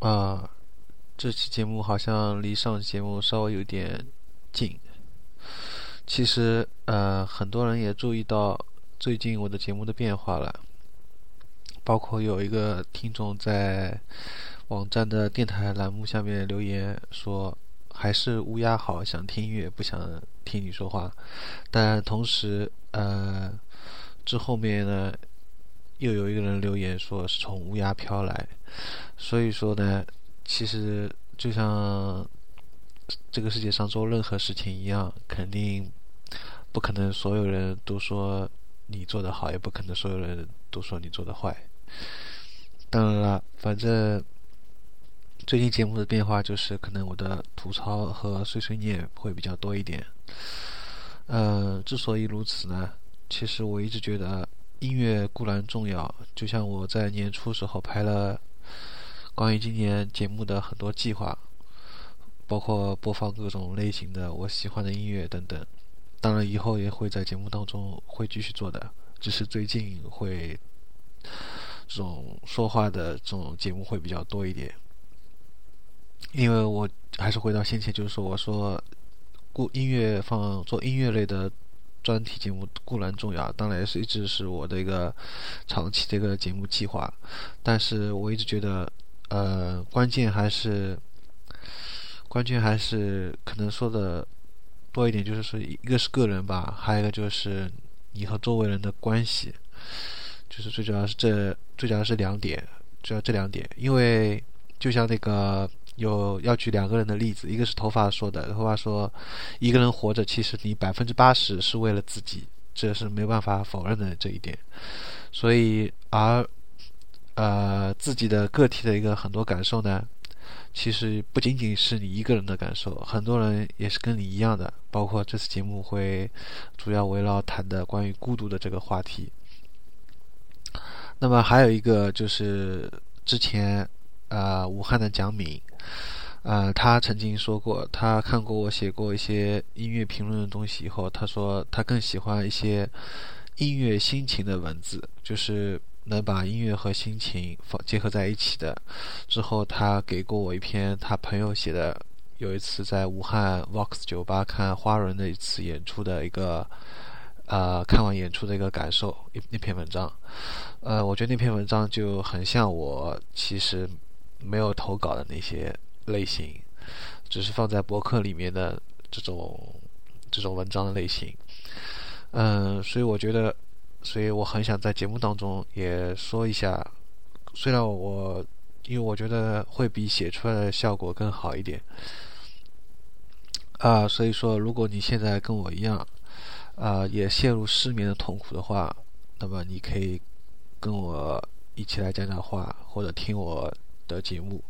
啊，这期节目好像离上期节目稍微有点近。其实，呃，很多人也注意到最近我的节目的变化了，包括有一个听众在网站的电台栏目下面留言说，还是乌鸦好，想听音乐，不想听你说话。但同时，呃，这后面呢？又有一个人留言说是从乌鸦飘来，所以说呢，其实就像这个世界上做任何事情一样，肯定不可能所有人都说你做的好，也不可能所有人都说你做的坏。当然了，反正最近节目的变化就是可能我的吐槽和碎碎念会比较多一点。嗯，之所以如此呢，其实我一直觉得。音乐固然重要，就像我在年初时候排了关于今年节目的很多计划，包括播放各种类型的我喜欢的音乐等等。当然，以后也会在节目当中会继续做的，只是最近会这种说话的这种节目会比较多一点。因为我还是回到先前，就是说我说，故音乐放做音乐类的。专题节目固然重要，当然也是一直是我的一个长期的一个节目计划。但是我一直觉得，呃，关键还是关键还是可能说的多一点，就是说一个是个人吧，还有一个就是你和周围人的关系，就是最主要是这最主要是两点，主要这两点，因为就像那个。有要举两个人的例子，一个是头发说的，头发说，一个人活着，其实你百分之八十是为了自己，这是没办法否认的这一点。所以，而呃自己的个体的一个很多感受呢，其实不仅仅是你一个人的感受，很多人也是跟你一样的。包括这次节目会主要围绕谈的关于孤独的这个话题。那么还有一个就是之前。啊，武汉的蒋敏，呃，他曾经说过，他看过我写过一些音乐评论的东西以后，他说他更喜欢一些音乐心情的文字，就是能把音乐和心情放结合在一起的。之后，他给过我一篇他朋友写的，有一次在武汉 Vox 酒吧看花轮的一次演出的一个，呃，看完演出的一个感受，一那篇文章，呃，我觉得那篇文章就很像我其实。没有投稿的那些类型，只是放在博客里面的这种这种文章的类型。嗯，所以我觉得，所以我很想在节目当中也说一下。虽然我，因为我觉得会比写出来的效果更好一点。啊，所以说，如果你现在跟我一样，啊，也陷入失眠的痛苦的话，那么你可以跟我一起来讲讲话，或者听我。的节目，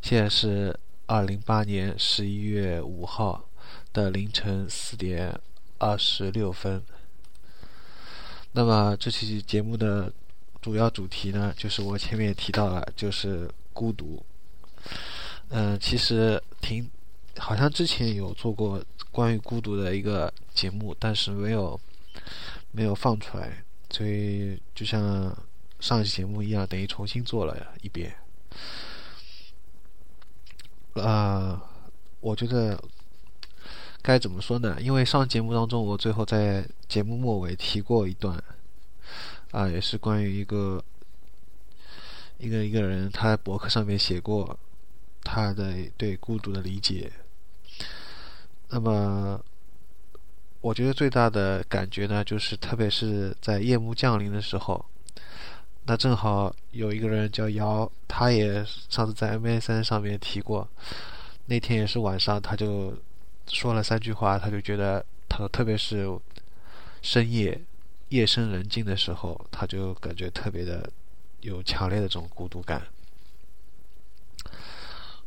现在是二零八年十一月五号的凌晨四点二十六分。那么这期节目的主要主题呢，就是我前面也提到了，就是孤独。嗯，其实挺好像之前有做过关于孤独的一个节目，但是没有没有放出来，所以就像上一期节目一样，等于重新做了一遍。呃，我觉得该怎么说呢？因为上节目当中，我最后在节目末尾提过一段，啊，也是关于一个一个一个人，他在博客上面写过他的对孤独的理解。那么，我觉得最大的感觉呢，就是特别是在夜幕降临的时候。那正好有一个人叫姚，他也上次在 MSN 上面提过，那天也是晚上，他就说了三句话，他就觉得，他说特别是深夜夜深人静的时候，他就感觉特别的有强烈的这种孤独感。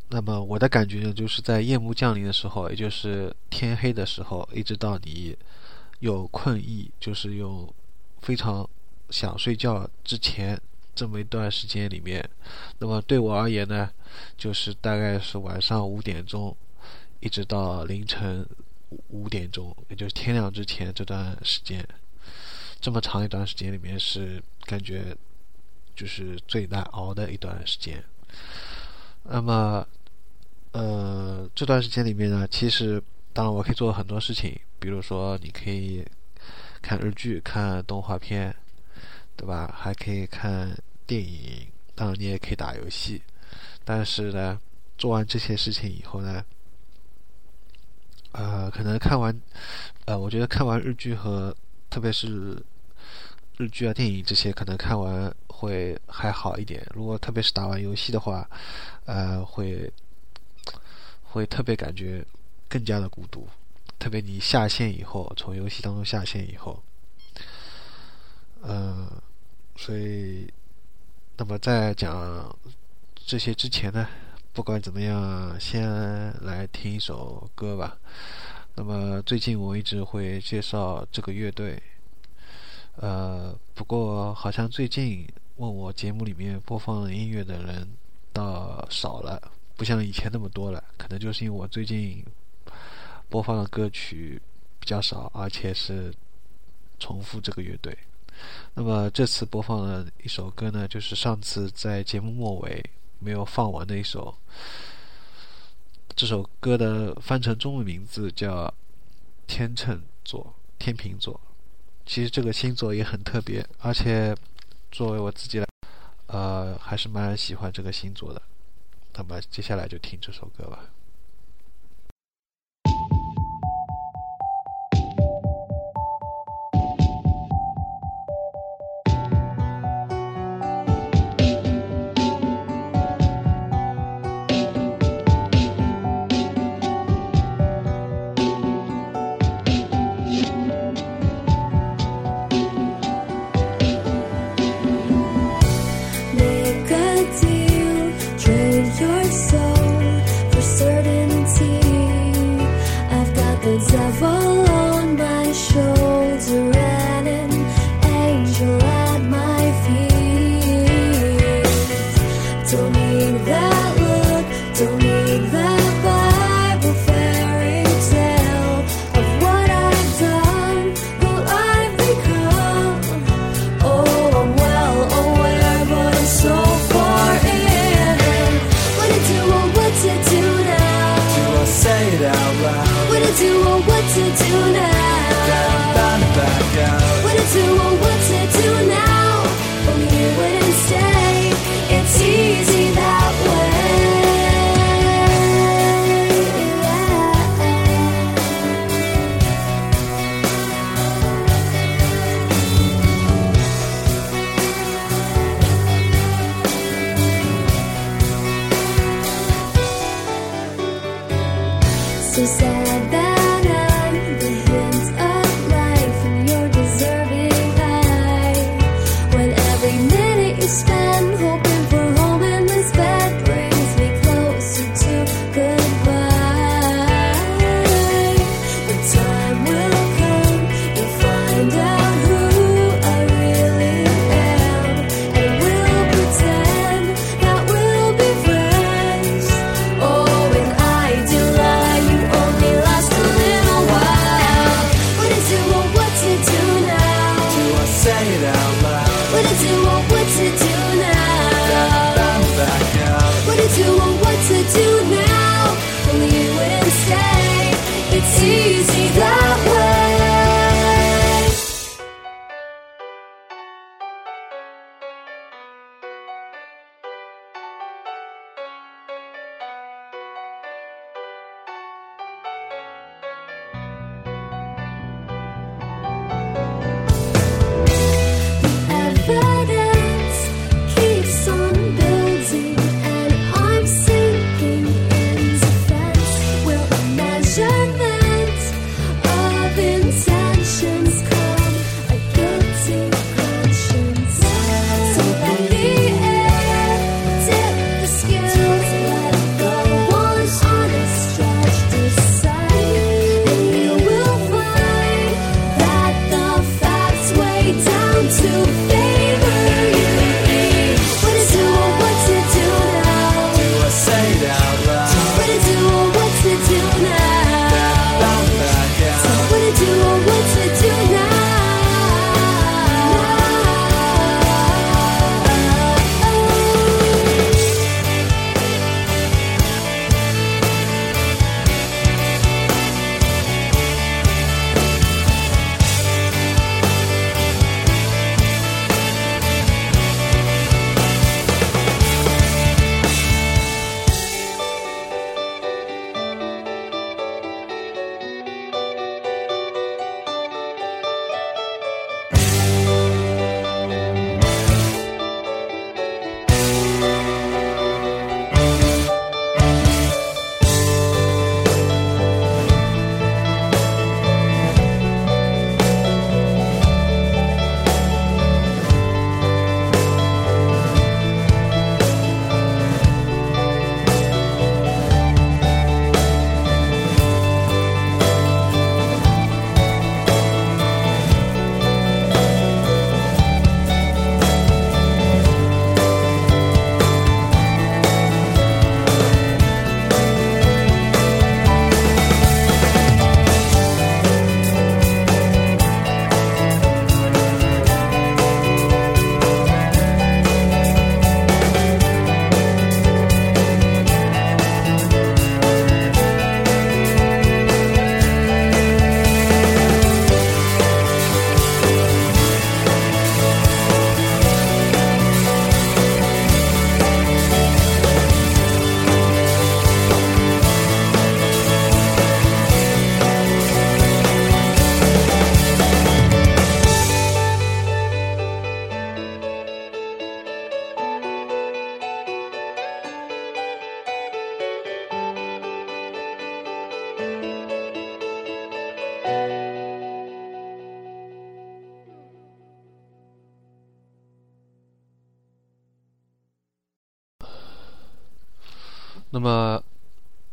那么我的感觉呢，就是在夜幕降临的时候，也就是天黑的时候，一直到你有困意，就是有非常。想睡觉之前这么一段时间里面，那么对我而言呢，就是大概是晚上五点钟，一直到凌晨五点钟，也就是天亮之前这段时间，这么长一段时间里面是感觉就是最难熬的一段时间。那么，呃，这段时间里面呢，其实当然我可以做很多事情，比如说你可以看日剧、看动画片，对吧？还可以看电影，当然你也可以打游戏。但是呢，做完这些事情以后呢，呃，可能看完，呃，我觉得看完日剧和特别是日剧啊、电影这些，可能看完会还好一点。如果特别是打完游戏的话，呃，会会特别感觉更加的孤独。特别你下线以后，从游戏当中下线以后，嗯，所以，那么在讲这些之前呢，不管怎么样，先来听一首歌吧。那么最近我一直会介绍这个乐队，呃，不过好像最近问我节目里面播放音乐的人倒少了，不像以前那么多了。可能就是因为我最近。播放的歌曲比较少，而且是重复这个乐队。那么这次播放的一首歌呢，就是上次在节目末尾没有放完的一首。这首歌的翻成中文名字叫《天秤座》，天平座。其实这个星座也很特别，而且作为我自己来，呃，还是蛮喜欢这个星座的。那么接下来就听这首歌吧。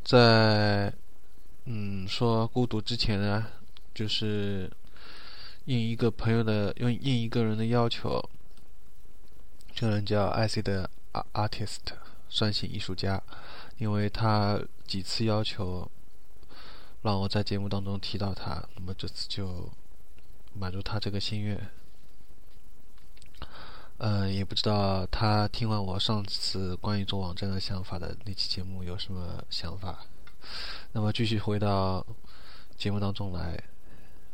在嗯说孤独之前呢，就是应一个朋友的，用应一个人的要求，这个人叫 IC 的 artist，算性艺术家，因为他几次要求让我在节目当中提到他，那么这次就满足他这个心愿。嗯，也不知道他听完我上次关于做网站的想法的那期节目有什么想法。那么继续回到节目当中来，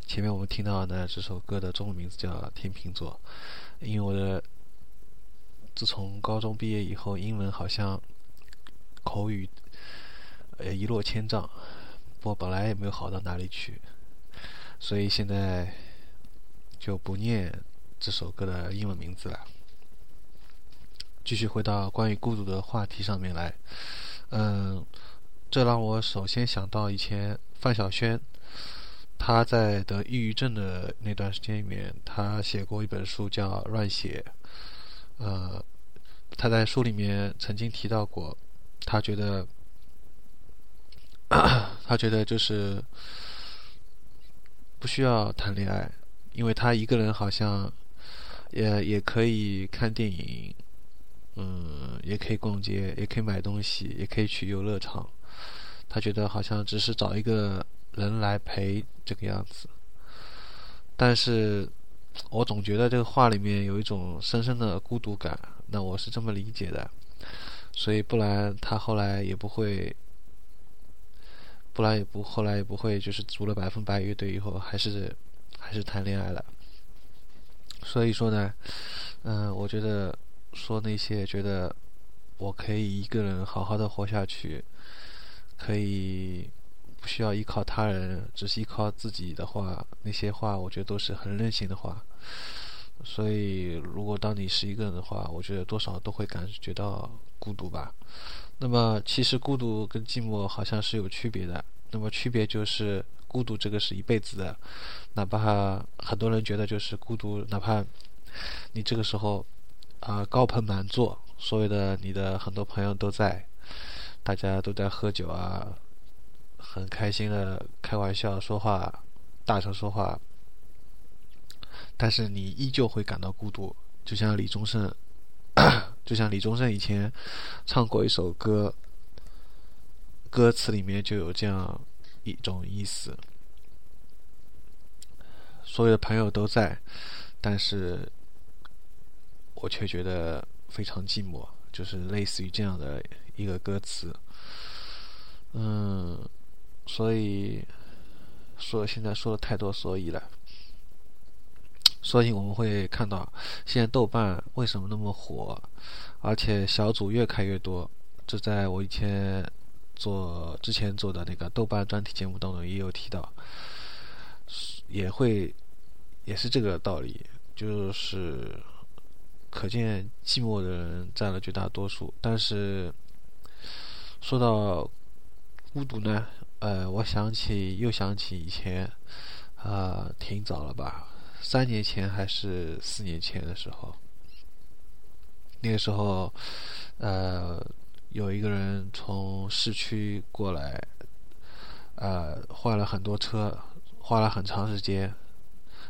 前面我们听到的这首歌的中文名字叫《天秤座》，因为我的自从高中毕业以后，英文好像口语呃一落千丈，不过本来也没有好到哪里去，所以现在就不念这首歌的英文名字了。继续回到关于孤独的话题上面来，嗯，这让我首先想到以前范晓萱，他在得抑郁症的那段时间里面，他写过一本书叫《乱写》，呃，他在书里面曾经提到过，他觉得，他觉得就是不需要谈恋爱，因为他一个人好像也也可以看电影。嗯，也可以逛街，也可以买东西，也可以去游乐场。他觉得好像只是找一个人来陪这个样子。但是，我总觉得这个话里面有一种深深的孤独感。那我是这么理解的。所以，不然他后来也不会，不然也不后来也不会就是组了百分百乐队以后还是还是谈恋爱了。所以说呢，嗯，我觉得。说那些觉得我可以一个人好好的活下去，可以不需要依靠他人，只是依靠自己的话，那些话我觉得都是很任性的话。所以，如果当你是一个人的话，我觉得多少都会感觉到孤独吧。那么，其实孤独跟寂寞好像是有区别的。那么，区别就是孤独这个是一辈子的，哪怕很多人觉得就是孤独，哪怕你这个时候。啊，高朋满座，所有的你的很多朋友都在，大家都在喝酒啊，很开心的开玩笑说话，大声说话，但是你依旧会感到孤独，就像李宗盛，就像李宗盛以前唱过一首歌，歌词里面就有这样一种意思，所有的朋友都在，但是。我却觉得非常寂寞，就是类似于这样的一个歌词。嗯，所以说现在说了太多所以了。所以我们会看到，现在豆瓣为什么那么火，而且小组越开越多。这在我以前做之前做的那个豆瓣专题节目当中也有提到，也会也是这个道理，就是。可见寂寞的人占了绝大多数。但是说到孤独呢，呃，我想起又想起以前，啊，挺早了吧，三年前还是四年前的时候，那个时候，呃，有一个人从市区过来，呃，换了很多车，花了很长时间，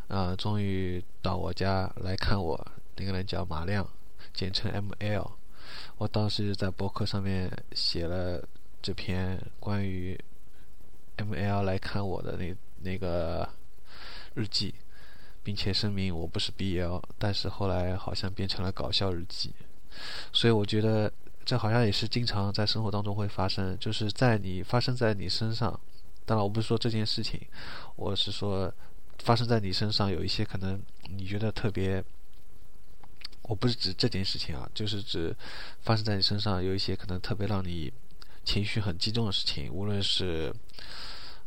啊，终于到我家来看我。那个人叫马亮，简称 M L。我当时在博客上面写了这篇关于 M L 来看我的那那个日记，并且声明我不是 B L，但是后来好像变成了搞笑日记。所以我觉得这好像也是经常在生活当中会发生，就是在你发生在你身上。当然我不是说这件事情，我是说发生在你身上有一些可能你觉得特别。我不是指这件事情啊，就是指发生在你身上有一些可能特别让你情绪很激动的事情，无论是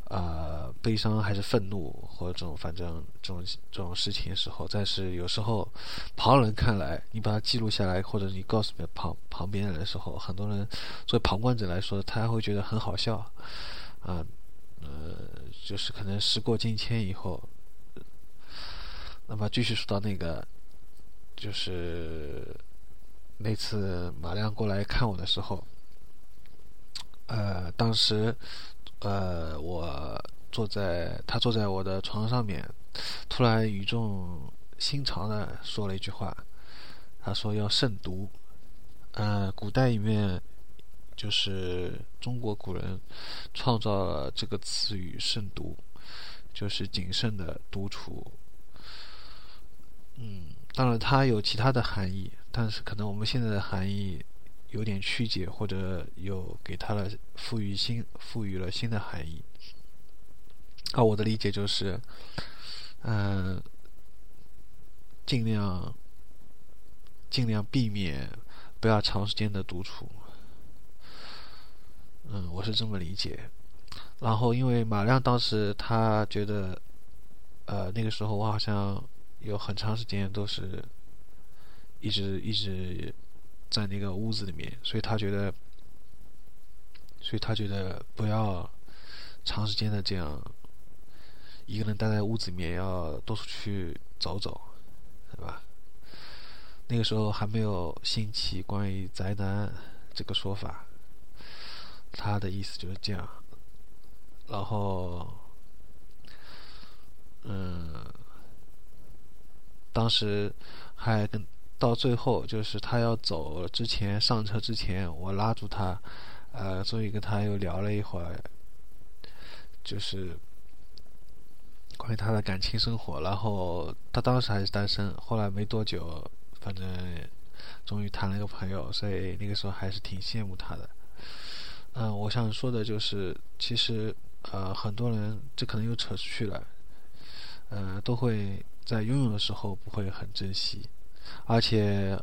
啊悲伤还是愤怒或者这种反正这种这种事情的时候，但是有时候旁人看来，你把它记录下来，或者你告诉旁旁边人的时候，很多人作为旁观者来说，他会觉得很好笑啊，呃，就是可能时过境迁以后，那么继续说到那个。就是那次马亮过来看我的时候，呃当时，呃，我坐在他坐在我的床上面，突然语重心长的说了一句话，他说要慎独。呃，古代里面就是中国古人创造了这个词语“慎独”，就是谨慎的独处。嗯，当然它有其他的含义，但是可能我们现在的含义。有点曲解，或者有给它了赋予新赋予了新的含义。啊，我的理解就是，嗯，尽量尽量避免不要长时间的独处。嗯，我是这么理解。然后，因为马亮当时他觉得，呃，那个时候我好像有很长时间都是一直一直。在那个屋子里面，所以他觉得，所以他觉得不要长时间的这样一个人待在屋子里面，要多出去走走，对吧？那个时候还没有兴起关于宅男这个说法，他的意思就是这样。然后，嗯，当时还跟。到最后，就是他要走之前，上车之前，我拉住他，呃，终于跟他又聊了一会儿，就是关于他的感情生活。然后他当时还是单身，后来没多久，反正终于谈了一个朋友，所以那个时候还是挺羡慕他的。嗯，我想说的就是，其实呃，很多人这可能又扯出去了，呃，都会在拥有的时候不会很珍惜。而且，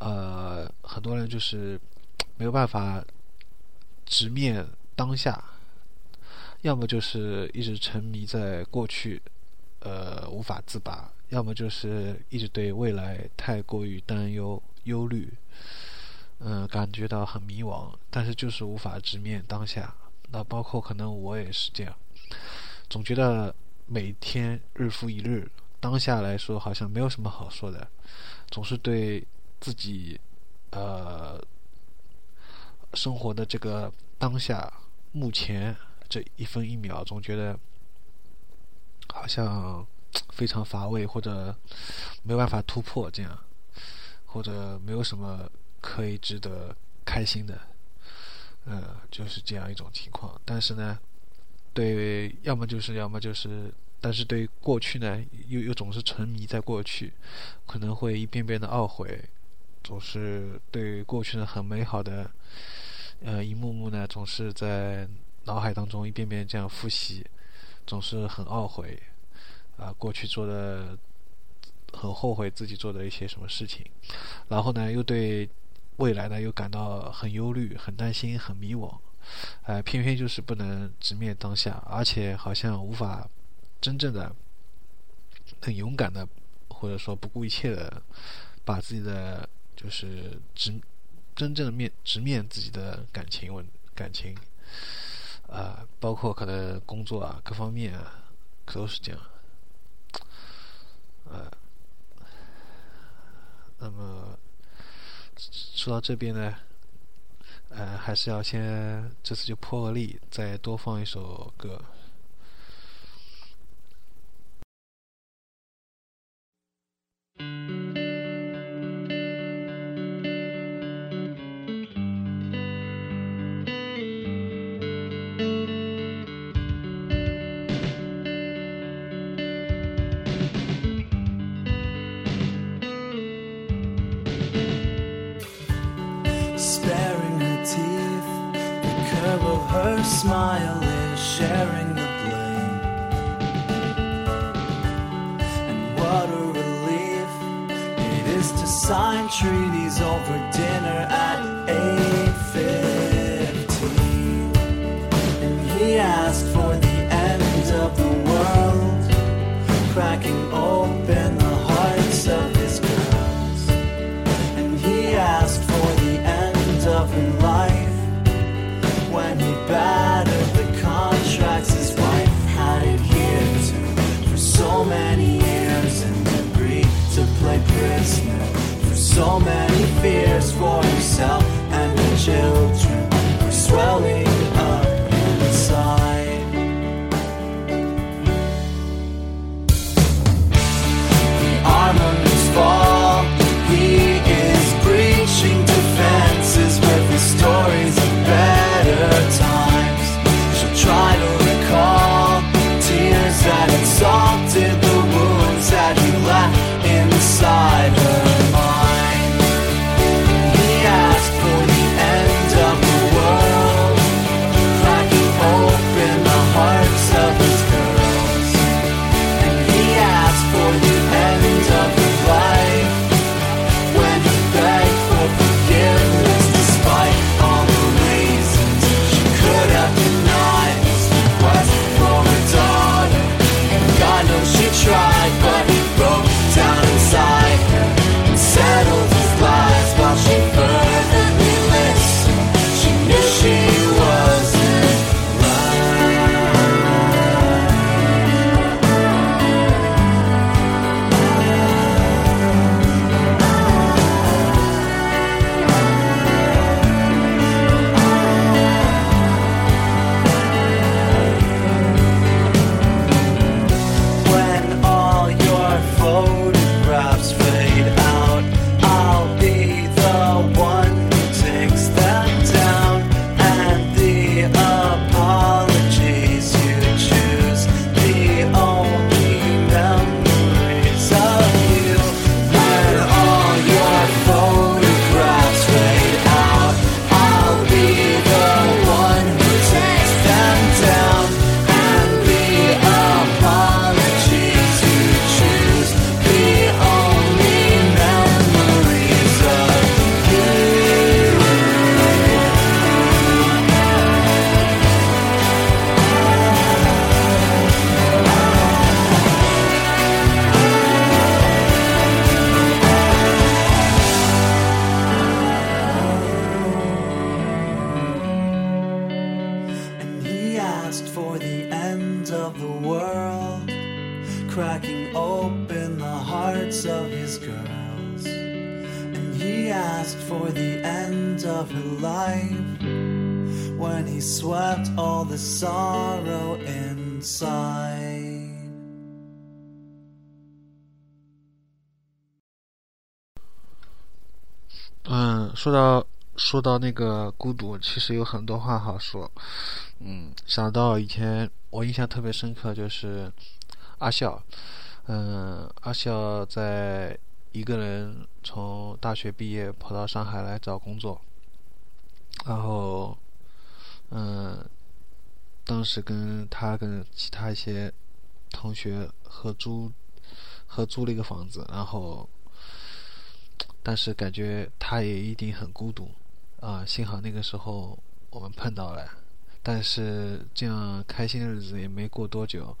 呃，很多人就是没有办法直面当下，要么就是一直沉迷在过去，呃，无法自拔；要么就是一直对未来太过于担忧、忧虑，嗯，感觉到很迷惘，但是就是无法直面当下。那包括可能我也是这样，总觉得每天日复一日。当下来说，好像没有什么好说的，总是对自己，呃，生活的这个当下，目前这一分一秒，总觉得好像非常乏味，或者没有办法突破，这样，或者没有什么可以值得开心的，呃，就是这样一种情况。但是呢，对，要么就是，要么就是。但是对过去呢，又又总是沉迷在过去，可能会一遍遍的懊悔，总是对过去的很美好的，呃，一幕幕呢，总是在脑海当中一遍遍这样复习，总是很懊悔，啊，过去做的很后悔自己做的一些什么事情，然后呢，又对未来呢又感到很忧虑、很担心、很迷惘，呃，偏偏就是不能直面当下，而且好像无法。真正的很勇敢的，或者说不顾一切的，把自己的就是直真正的面直面自己的感情问感情，啊，包括可能工作啊各方面啊，可都是这样，呃，那么说到这边呢，呃，还是要先这次就破个例，再多放一首歌。To sign treaties over dinner at 8.15. so many fears for himself and the children sorrow inside. 嗯，说到说到那个孤独，其实有很多话好说。嗯，想到以前我印象特别深刻，就是阿笑。嗯，阿笑在一个人从大学毕业跑到上海来找工作，然后，嗯，当时跟他跟其他一些同学合租合租了一个房子，然后。但是感觉他也一定很孤独啊！幸好那个时候我们碰到了，但是这样开心的日子也没过多久，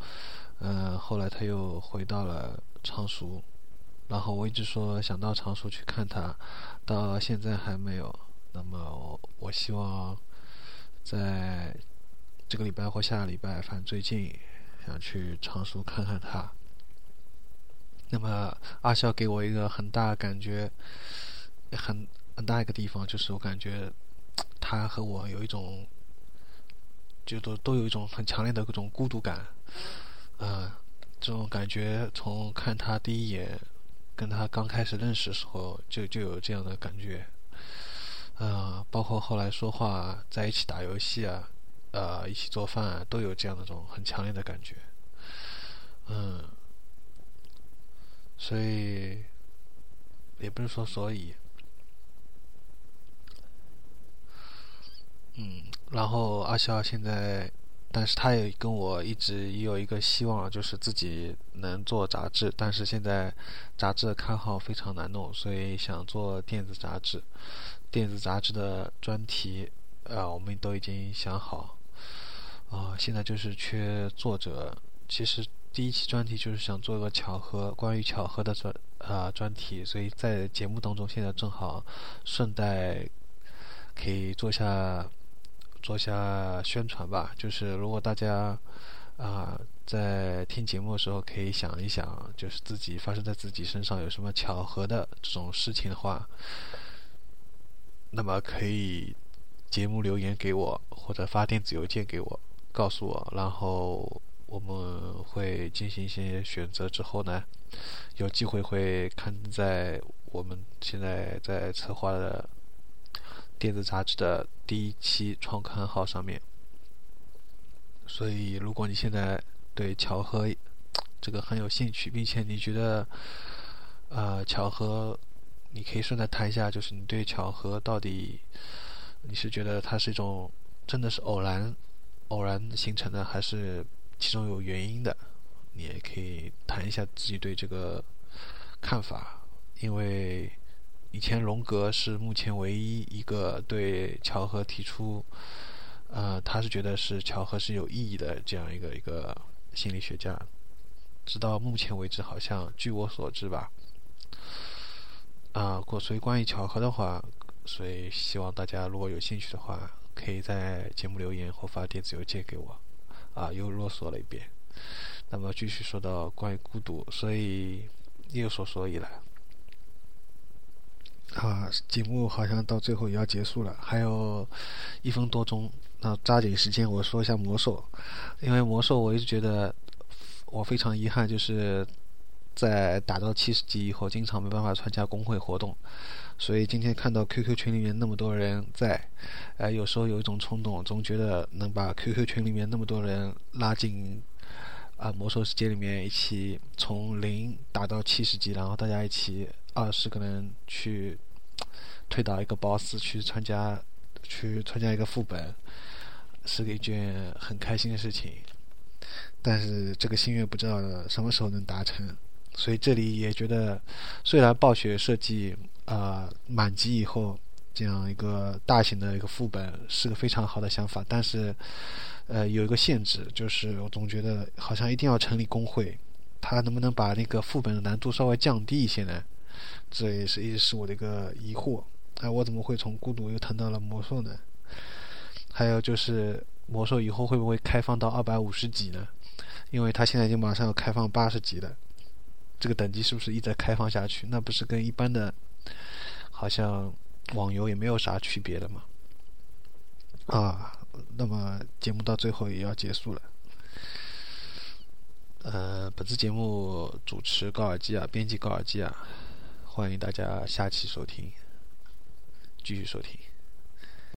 呃，后来他又回到了常熟，然后我一直说想到常熟去看他，到现在还没有。那么我希望在这个礼拜或下个礼拜，反正最近想去常熟看看他。那么阿笑给我一个很大感觉，很很大一个地方，就是我感觉他和我有一种，就都都有一种很强烈的一种孤独感，呃，这种感觉从看他第一眼，跟他刚开始认识的时候就就有这样的感觉，呃，包括后来说话，在一起打游戏啊，呃，一起做饭啊，都有这样的种很强烈的感觉，嗯。所以，也不是说所以，嗯，然后阿笑现在，但是他也跟我一直也有一个希望，就是自己能做杂志，但是现在杂志的刊号非常难弄，所以想做电子杂志。电子杂志的专题，呃，我们都已经想好，啊、现在就是缺作者。其实第一期专题就是想做个巧合，关于巧合的专啊、专题，所以在节目当中现在正好顺带可以做下做下宣传吧。就是如果大家啊、在听节目的时候可以想一想，就是自己发生在自己身上有什么巧合的这种事情的话，那么可以节目留言给我，或者发电子邮件给我，告诉我，然后我们会进行一些选择之后呢，有机会会刊登在我们现在在策划的电子杂志的第一期创刊号上面。所以，如果你现在对巧合这个很有兴趣，并且你觉得，呃，巧合，你可以顺带谈一下，就是你对巧合到底，你是觉得它是一种真的是偶然、偶然形成的，还是其中有原因的？你也可以谈一下自己对这个看法，因为以前荣格是目前唯一一个对巧合提出。呃，他是觉得是巧合是有意义的这样一个一个心理学家，直到目前为止，好像据我所知吧。啊，过所以关于巧合的话，所以希望大家如果有兴趣的话，可以在节目留言或发电子邮件给我。啊，又啰嗦了一遍。那么继续说到关于孤独，所以又说所以了。啊，节目好像到最后也要结束了，还有一分多钟。那抓紧时间，我说一下魔兽，因为魔兽我一直觉得我非常遗憾，就是在打到七十级以后，经常没办法参加工会活动，所以今天看到 QQ 群里面那么多人在，呃，有时候有一种冲动，总觉得能把 QQ 群里面那么多人拉进啊魔兽世界里面，一起从零打到七十级，然后大家一起二十个人去推倒一个 BOSS，去参加去参加一个副本。是一件很开心的事情，但是这个心愿不知道什么时候能达成，所以这里也觉得，虽然暴雪设计啊满级以后这样一个大型的一个副本是个非常好的想法，但是呃有一个限制，就是我总觉得好像一定要成立工会，他能不能把那个副本的难度稍微降低一些呢？这也是一直是我的一个疑惑。哎，我怎么会从孤独又谈到了魔兽呢？还有就是魔兽以后会不会开放到二百五十级呢？因为它现在已经马上要开放八十级了，这个等级是不是一直开放下去？那不是跟一般的，好像网游也没有啥区别的嘛？啊，那么节目到最后也要结束了。呃，本次节目主持高尔基啊，编辑高尔基啊，欢迎大家下期收听，继续收听。